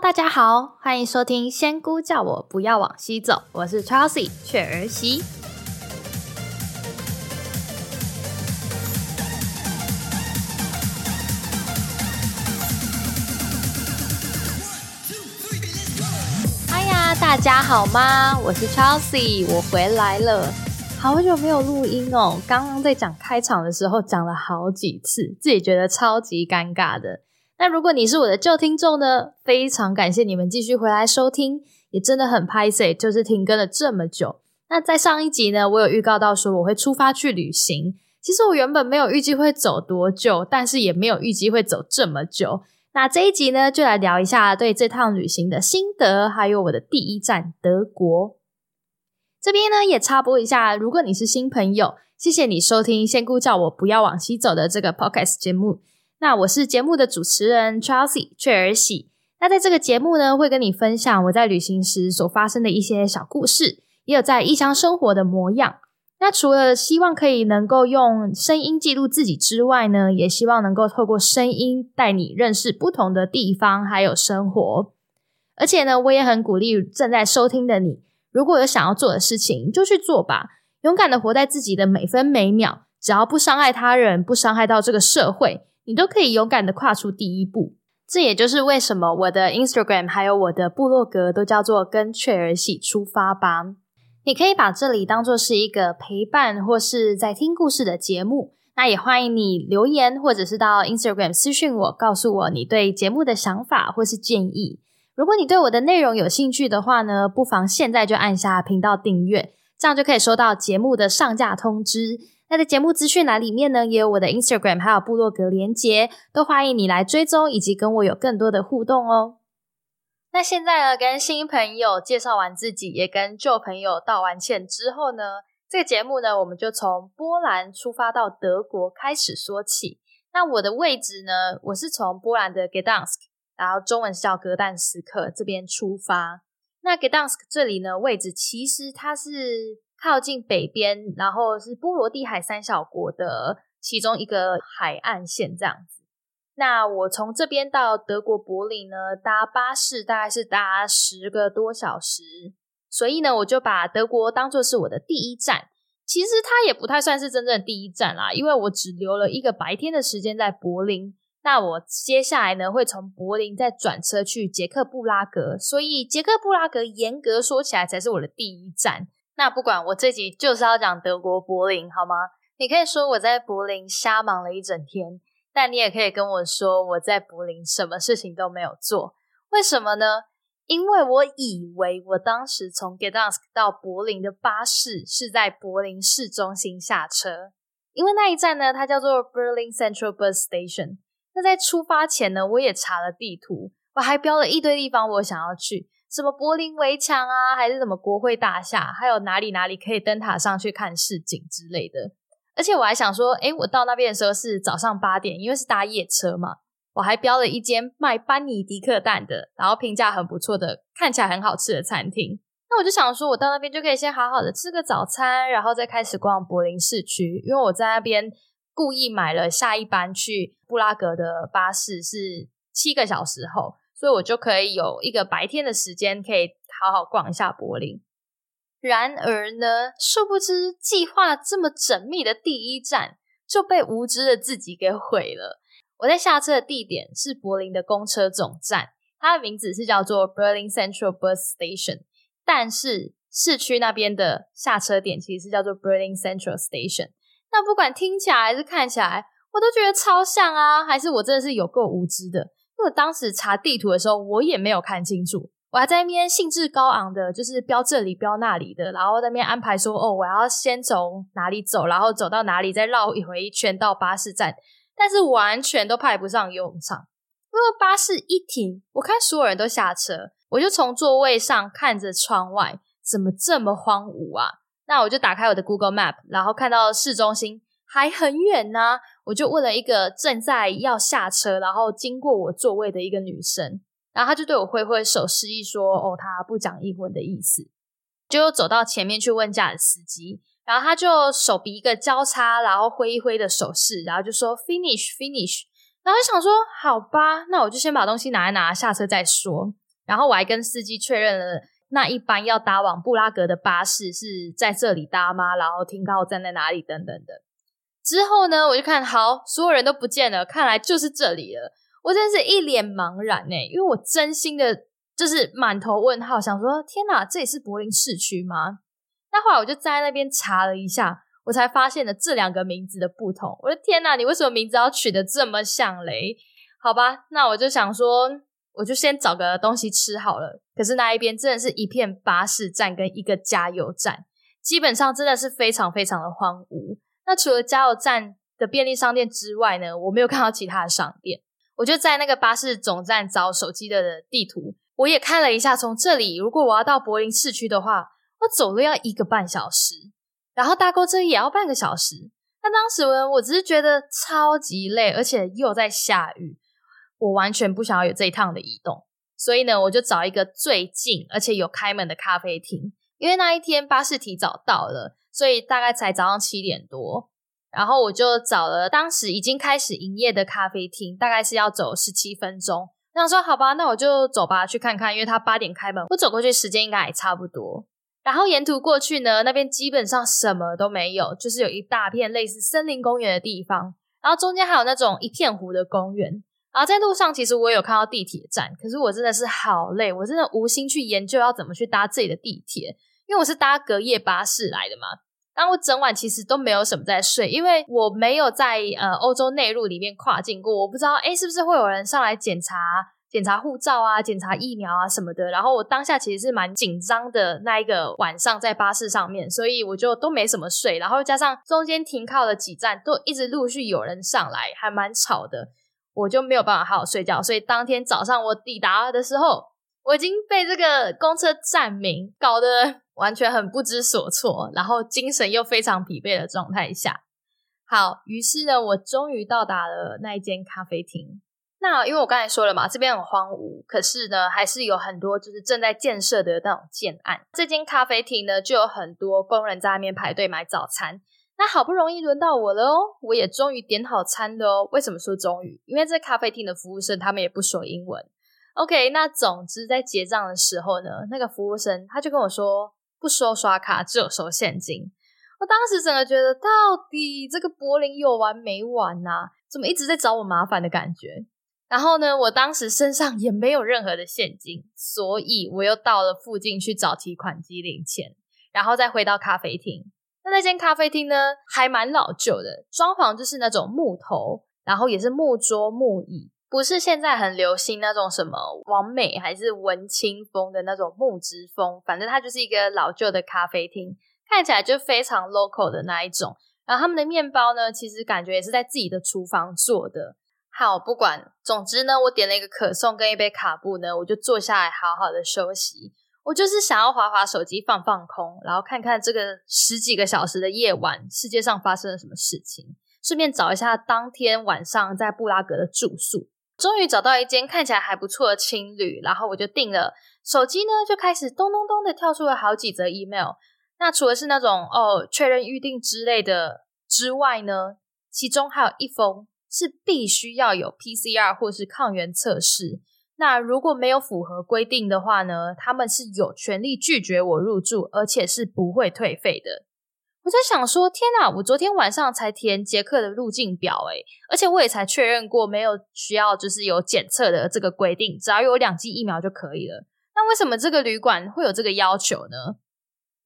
大家好，欢迎收听《仙姑叫我不要往西走》，我是 Chelsea 雀儿媳。哎呀，大家好吗？我是 Chelsea，我回来了，好久没有录音哦。刚刚在讲开场的时候讲了好几次，自己觉得超级尴尬的。那如果你是我的旧听众呢，非常感谢你们继续回来收听，也真的很拍 C，就是停更了这么久。那在上一集呢，我有预告到说我会出发去旅行。其实我原本没有预计会走多久，但是也没有预计会走这么久。那这一集呢，就来聊一下对这趟旅行的心得，还有我的第一站德国。这边呢也插播一下，如果你是新朋友，谢谢你收听仙姑叫我不要往西走的这个 Podcast 节目。那我是节目的主持人 Chelsea 雀儿喜。那在这个节目呢，会跟你分享我在旅行时所发生的一些小故事，也有在异乡生活的模样。那除了希望可以能够用声音记录自己之外呢，也希望能够透过声音带你认识不同的地方还有生活。而且呢，我也很鼓励正在收听的你，如果有想要做的事情，就去做吧，勇敢的活在自己的每分每秒，只要不伤害他人，不伤害到这个社会。你都可以勇敢的跨出第一步，这也就是为什么我的 Instagram 还有我的部落格都叫做“跟雀儿喜出发吧”。你可以把这里当做是一个陪伴或是在听故事的节目。那也欢迎你留言或者是到 Instagram 私讯我，告诉我你对节目的想法或是建议。如果你对我的内容有兴趣的话呢，不妨现在就按下频道订阅，这样就可以收到节目的上架通知。那在节目资讯栏里面呢，也有我的 Instagram 还有部落格连接，都欢迎你来追踪以及跟我有更多的互动哦。那现在呢，跟新朋友介绍完自己，也跟旧朋友道完歉之后呢，这个节目呢，我们就从波兰出发到德国开始说起。那我的位置呢，我是从波兰的 Gdansk，然后中文叫格但斯克这边出发。那 Gdansk 这里呢，位置其实它是。靠近北边，然后是波罗的海三小国的其中一个海岸线这样子。那我从这边到德国柏林呢，搭巴士大概是搭十个多小时，所以呢，我就把德国当做是我的第一站。其实它也不太算是真正的第一站啦，因为我只留了一个白天的时间在柏林。那我接下来呢，会从柏林再转车去捷克布拉格，所以捷克布拉格严格说起来才是我的第一站。那不管我这集就是要讲德国柏林，好吗？你可以说我在柏林瞎忙了一整天，但你也可以跟我说我在柏林什么事情都没有做。为什么呢？因为我以为我当时从 Gdansk 到柏林的巴士是在柏林市中心下车，因为那一站呢，它叫做 Berlin Central Bus Station。那在出发前呢，我也查了地图，我还标了一堆地方我想要去。什么柏林围墙啊，还是什么国会大厦，还有哪里哪里可以登塔上去看市景之类的。而且我还想说，诶，我到那边的时候是早上八点，因为是搭夜车嘛。我还标了一间卖班尼迪克蛋的，然后评价很不错的，看起来很好吃的餐厅。那我就想说，我到那边就可以先好好的吃个早餐，然后再开始逛柏林市区。因为我在那边故意买了下一班去布拉格的巴士，是七个小时后。所以我就可以有一个白天的时间，可以好好逛一下柏林。然而呢，殊不知计划这么缜密的第一站就被无知的自己给毁了。我在下车的地点是柏林的公车总站，它的名字是叫做 Berlin Central Bus Station，但是市区那边的下车点其实是叫做 Berlin Central Station。那不管听起来还是看起来，我都觉得超像啊！还是我真的是有够无知的？我当时查地图的时候，我也没有看清楚，我还在那边兴致高昂的，就是标这里标那里的，然后在那边安排说，哦，我要先从哪里走，然后走到哪里，再绕一回一圈到巴士站，但是完全都派不上用场，因为巴士一停，我看所有人都下车，我就从座位上看着窗外，怎么这么荒芜啊？那我就打开我的 Google Map，然后看到市中心。还很远呢，我就问了一个正在要下车，然后经过我座位的一个女生，然后她就对我挥挥手示意说：“哦，她不讲英文的意思。”就走到前面去问驾驶司机，然后他就手比一个交叉，然后挥一挥的手势，然后就说 “finish finish”，然后就想说：“好吧，那我就先把东西拿一拿，下车再说。”然后我还跟司机确认了那一般要搭往布拉格的巴士是在这里搭吗？然后停靠站在哪里等等的。之后呢，我就看好所有人都不见了，看来就是这里了。我真是一脸茫然呢，因为我真心的就是满头问号，想说天哪，这里是柏林市区吗？那后来我就在那边查了一下，我才发现了这两个名字的不同。我的天哪，你为什么名字要取得这么像嘞？好吧，那我就想说，我就先找个东西吃好了。可是那一边真的是一片巴士站跟一个加油站，基本上真的是非常非常的荒芜。那除了加油站的便利商店之外呢，我没有看到其他的商店。我就在那个巴士总站找手机的地图，我也看了一下，从这里如果我要到柏林市区的话，我走路要一个半小时，然后搭公车也要半个小时。那当时呢，我只是觉得超级累，而且又在下雨，我完全不想要有这一趟的移动。所以呢，我就找一个最近而且有开门的咖啡厅，因为那一天巴士提早到了，所以大概才早上七点多。然后我就找了当时已经开始营业的咖啡厅，大概是要走十七分钟。那我说好吧，那我就走吧，去看看，因为他八点开门，我走过去时间应该也差不多。然后沿途过去呢，那边基本上什么都没有，就是有一大片类似森林公园的地方，然后中间还有那种一片湖的公园。然后在路上，其实我有看到地铁站，可是我真的是好累，我真的无心去研究要怎么去搭这里的地铁，因为我是搭隔夜巴士来的嘛。但我整晚其实都没有什么在睡，因为我没有在呃欧洲内陆里面跨境过，我不知道哎是不是会有人上来检查检查护照啊、检查疫苗啊什么的。然后我当下其实是蛮紧张的，那一个晚上在巴士上面，所以我就都没什么睡。然后加上中间停靠了几站都一直陆续有人上来，还蛮吵的，我就没有办法好好睡觉。所以当天早上我抵达的时候，我已经被这个公车站名搞得。完全很不知所措，然后精神又非常疲惫的状态下，好，于是呢，我终于到达了那一间咖啡厅。那因为我刚才说了嘛，这边很荒芜，可是呢，还是有很多就是正在建设的那种建案。这间咖啡厅呢，就有很多工人在那边排队买早餐。那好不容易轮到我了哦，我也终于点好餐了哦。为什么说终于？因为这咖啡厅的服务生他们也不说英文。OK，那总之在结账的时候呢，那个服务生他就跟我说。不收刷卡，只有收现金。我当时整个觉得，到底这个柏林有完没完呐？怎么一直在找我麻烦的感觉？然后呢，我当时身上也没有任何的现金，所以我又到了附近去找提款机领钱，然后再回到咖啡厅。那那间咖啡厅呢，还蛮老旧的，装潢就是那种木头，然后也是木桌木椅。不是现在很流行那种什么完美还是文青风的那种木质风，反正它就是一个老旧的咖啡厅，看起来就非常 local 的那一种。然后他们的面包呢，其实感觉也是在自己的厨房做的。好，不管，总之呢，我点了一个可颂跟一杯卡布呢，我就坐下来好好的休息。我就是想要滑滑手机放放空，然后看看这个十几个小时的夜晚，世界上发生了什么事情，顺便找一下当天晚上在布拉格的住宿。终于找到一间看起来还不错的青旅，然后我就订了。手机呢就开始咚咚咚的跳出了好几则 email。那除了是那种哦确认预定之类的之外呢，其中还有一封是必须要有 PCR 或是抗原测试。那如果没有符合规定的话呢，他们是有权利拒绝我入住，而且是不会退费的。我在想说，天哪！我昨天晚上才填捷克的入境表，诶而且我也才确认过，没有需要就是有检测的这个规定，只要有两剂疫苗就可以了。那为什么这个旅馆会有这个要求呢？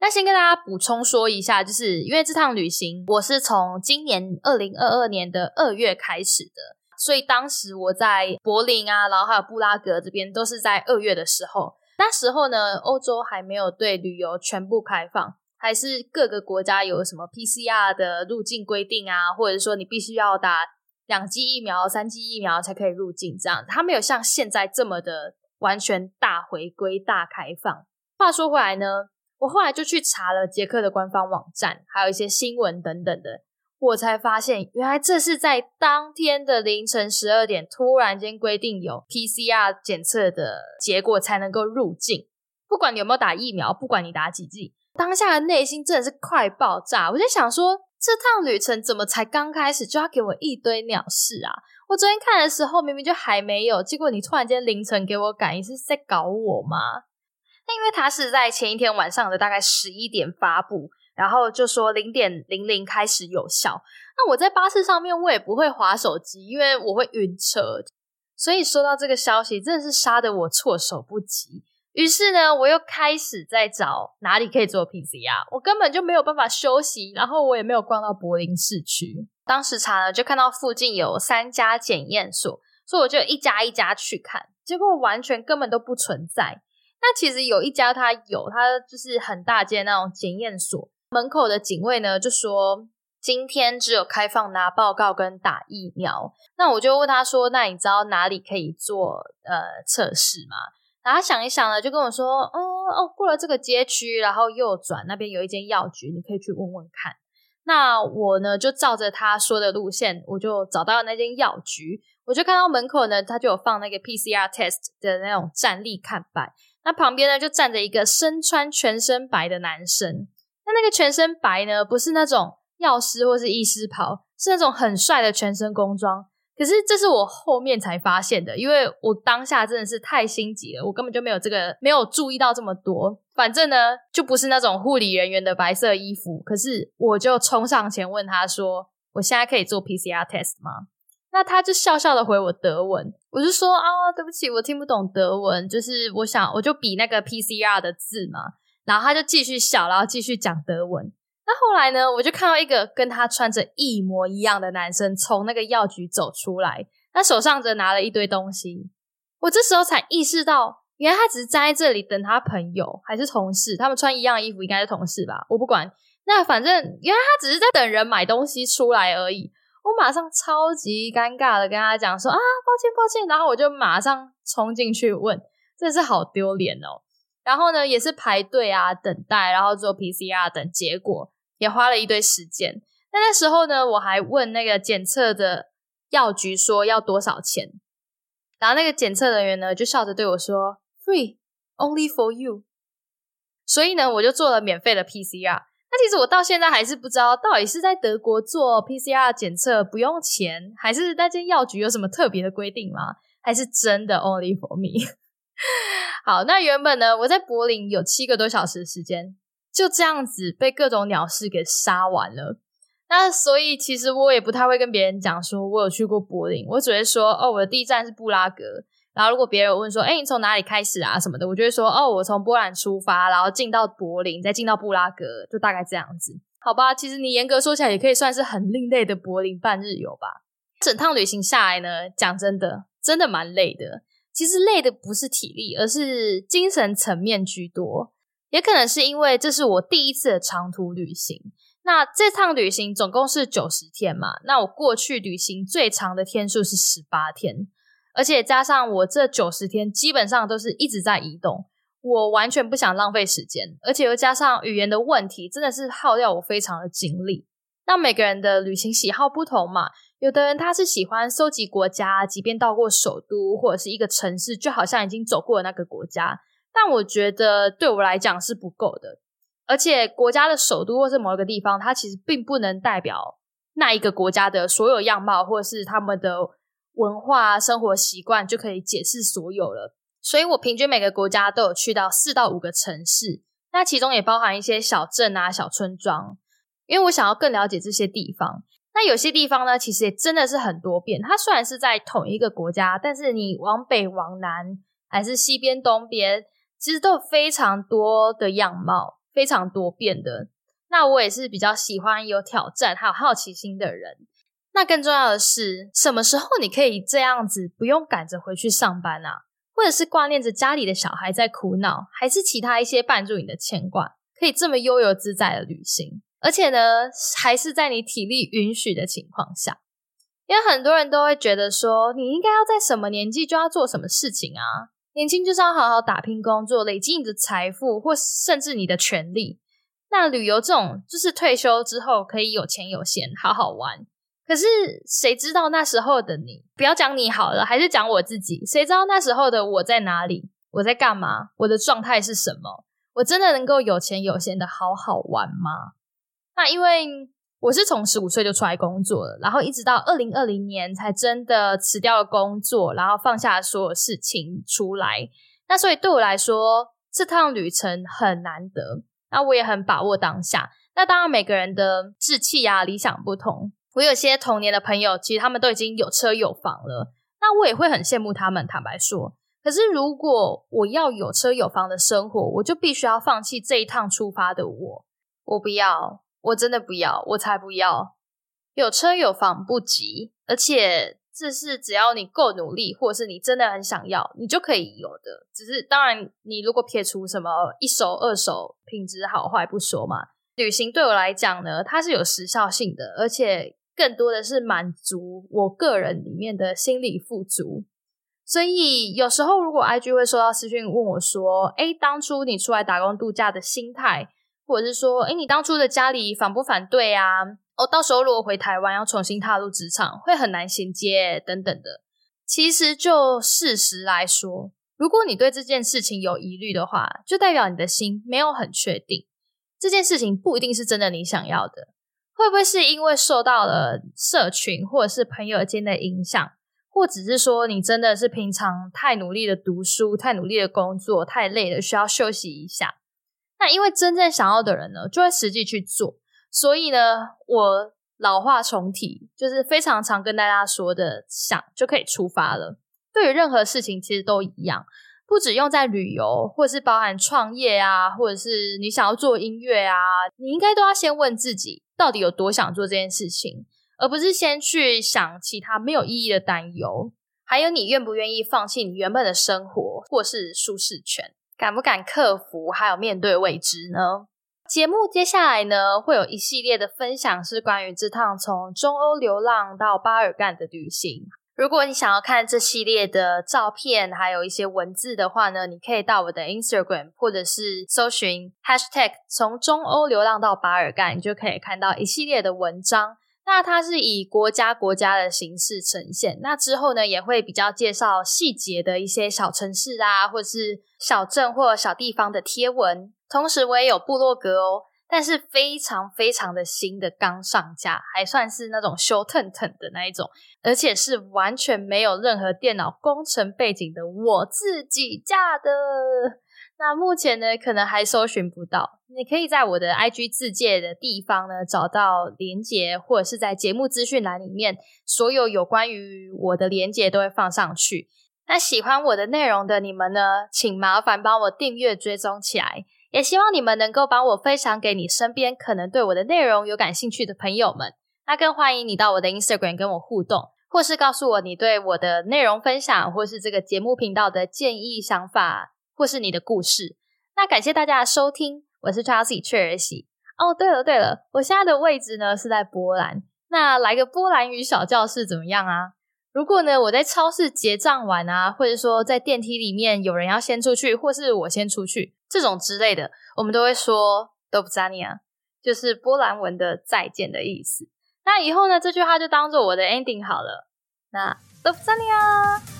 那先跟大家补充说一下，就是因为这趟旅行我是从今年二零二二年的二月开始的，所以当时我在柏林啊，然后还有布拉格这边都是在二月的时候，那时候呢，欧洲还没有对旅游全部开放。还是各个国家有什么 PCR 的入境规定啊，或者说你必须要打两剂疫苗、三剂疫苗才可以入境，这样它没有像现在这么的完全大回归、大开放。话说回来呢，我后来就去查了捷克的官方网站，还有一些新闻等等的，我才发现原来这是在当天的凌晨十二点突然间规定有 PCR 检测的结果才能够入境，不管你有没有打疫苗，不管你打几剂。当下的内心真的是快爆炸，我就想说，这趟旅程怎么才刚开始就要给我一堆鸟事啊？我昨天看的时候明明就还没有，结果你突然间凌晨给我改，你是在搞我吗？那因为他是在前一天晚上的大概十一点发布，然后就说零点零零开始有效。那我在巴士上面我也不会划手机，因为我会晕车，所以收到这个消息真的是杀得我措手不及。于是呢，我又开始在找哪里可以做 PCR，我根本就没有办法休息，然后我也没有逛到柏林市区。当时查呢，就看到附近有三家检验所，所以我就一家一家去看，结果完全根本都不存在。那其实有一家它有，它就是很大间那种检验所，门口的警卫呢就说今天只有开放拿报告跟打疫苗。那我就问他说，那你知道哪里可以做呃测试吗？然后想一想呢，就跟我说：“哦哦，过了这个街区，然后右转那边有一间药局，你可以去问问看。”那我呢，就照着他说的路线，我就找到那间药局。我就看到门口呢，他就有放那个 PCR test 的那种站立看板。那旁边呢，就站着一个身穿全身白的男生。那那个全身白呢，不是那种药师或是医师袍，是那种很帅的全身工装。可是这是我后面才发现的，因为我当下真的是太心急了，我根本就没有这个没有注意到这么多。反正呢，就不是那种护理人员的白色衣服。可是我就冲上前问他说：“我现在可以做 PCR test 吗？”那他就笑笑的回我德文，我就说：“啊，对不起，我听不懂德文，就是我想我就比那个 PCR 的字嘛。”然后他就继续笑，然后继续讲德文。那后来呢？我就看到一个跟他穿着一模一样的男生从那个药局走出来，他手上则拿了一堆东西。我这时候才意识到，原来他只是站在这里等他朋友还是同事，他们穿一样衣服，应该是同事吧？我不管。那反正原来他只是在等人买东西出来而已。我马上超级尴尬的跟他讲说：“啊，抱歉抱歉。”然后我就马上冲进去问，真是好丢脸哦。然后呢，也是排队啊，等待，然后做 PCR 等结果。也花了一堆时间。那那时候呢，我还问那个检测的药局说要多少钱，然后那个检测人员呢就笑着对我说：“Free, only for you。”所以呢，我就做了免费的 PCR。那其实我到现在还是不知道，到底是在德国做 PCR 检测不用钱，还是那间药局有什么特别的规定吗？还是真的 only for me？好，那原本呢，我在柏林有七个多小时的时间。就这样子被各种鸟事给杀完了。那所以其实我也不太会跟别人讲说我有去过柏林，我只会说哦，我的第一站是布拉格。然后如果别人问说，哎，你从哪里开始啊什么的，我就会说哦，我从波兰出发，然后进到柏林，再进到布拉格，就大概这样子。好吧，其实你严格说起来，也可以算是很另类的柏林半日游吧。整趟旅行下来呢，讲真的，真的蛮累的。其实累的不是体力，而是精神层面居多。也可能是因为这是我第一次的长途旅行。那这趟旅行总共是九十天嘛？那我过去旅行最长的天数是十八天，而且加上我这九十天基本上都是一直在移动，我完全不想浪费时间，而且又加上语言的问题，真的是耗掉我非常的精力。那每个人的旅行喜好不同嘛，有的人他是喜欢搜集国家，即便到过首都或者是一个城市，就好像已经走过了那个国家。但我觉得对我来讲是不够的，而且国家的首都或是某一个地方，它其实并不能代表那一个国家的所有样貌，或是他们的文化、生活习惯就可以解释所有了。所以我平均每个国家都有去到四到五个城市，那其中也包含一些小镇啊、小村庄，因为我想要更了解这些地方。那有些地方呢，其实也真的是很多变。它虽然是在同一个国家，但是你往北、往南，还是西边、东边。其实都有非常多的样貌，非常多变的。那我也是比较喜欢有挑战还有好奇心的人。那更重要的是，什么时候你可以这样子不用赶着回去上班啊？或者是挂念着家里的小孩在苦恼，还是其他一些伴住你的牵挂，可以这么悠游自在的旅行？而且呢，还是在你体力允许的情况下。因为很多人都会觉得说，你应该要在什么年纪就要做什么事情啊？年轻就是要好好打拼工作，累积你的财富，或甚至你的权利。那旅游这种，就是退休之后可以有钱有闲，好好玩。可是谁知道那时候的你？不要讲你好了，还是讲我自己？谁知道那时候的我在哪里？我在干嘛？我的状态是什么？我真的能够有钱有闲的好好玩吗？那因为。我是从十五岁就出来工作了，然后一直到二零二零年才真的辞掉了工作，然后放下所有事情出来。那所以对我来说，这趟旅程很难得，那我也很把握当下。那当然，每个人的志气啊、理想不同。我有些童年的朋友，其实他们都已经有车有房了，那我也会很羡慕他们。坦白说，可是如果我要有车有房的生活，我就必须要放弃这一趟出发的我。我不要，我真的不要，我才不要。有车有房不急，而且这是只要你够努力，或者是你真的很想要，你就可以有的。只是当然，你如果撇除什么一手二手品质好坏不说嘛，旅行对我来讲呢，它是有时效性的，而且。更多的是满足我个人里面的心理富足，所以有时候如果 IG 会收到私讯问我说：“哎，当初你出来打工度假的心态，或者是说，哎，你当初的家里反不反对啊？哦，到时候如果回台湾要重新踏入职场，会很难衔接等等的。其实就事实来说，如果你对这件事情有疑虑的话，就代表你的心没有很确定，这件事情不一定是真的你想要的。”会不会是因为受到了社群或者是朋友间的影响，或只是说你真的是平常太努力的读书、太努力的工作、太累了，需要休息一下？那因为真正想要的人呢，就会实际去做。所以呢，我老话重提，就是非常常跟大家说的，想就可以出发了。对于任何事情，其实都一样。不止用在旅游，或是包含创业啊，或者是你想要做音乐啊，你应该都要先问自己，到底有多想做这件事情，而不是先去想其他没有意义的担忧。还有，你愿不愿意放弃你原本的生活或是舒适圈？敢不敢克服？还有面对未知呢？节目接下来呢，会有一系列的分享，是关于这趟从中欧流浪到巴尔干的旅行。如果你想要看这系列的照片，还有一些文字的话呢，你可以到我的 Instagram 或者是搜寻 Hashtag 从中欧流浪到巴尔干，你就可以看到一系列的文章。那它是以国家国家的形式呈现。那之后呢，也会比较介绍细节的一些小城市啊，或是小镇或小地方的贴文。同时，我也有部落格哦。但是非常非常的新的刚上架，还算是那种修腾腾的那一种，而且是完全没有任何电脑工程背景的我自己架的。那目前呢，可能还搜寻不到。你可以在我的 IG 自介的地方呢找到连接，或者是在节目资讯栏里面，所有有关于我的连接都会放上去。那喜欢我的内容的你们呢，请麻烦帮我订阅追踪起来。也希望你们能够帮我分享给你身边可能对我的内容有感兴趣的朋友们。那更欢迎你到我的 Instagram 跟我互动，或是告诉我你对我的内容分享，或是这个节目频道的建议、想法，或是你的故事。那感谢大家收听，我是 Chelsea 雀儿喜。哦，对了对了，我现在的位置呢是在波兰，那来个波兰语小教室怎么样啊？如果呢，我在超市结账完啊，或者说在电梯里面有人要先出去，或是我先出去，这种之类的，我们都会说 d o b z a n i a 就是波兰文的再见的意思。那以后呢，这句话就当做我的 ending 好了。那 d o b z a n i a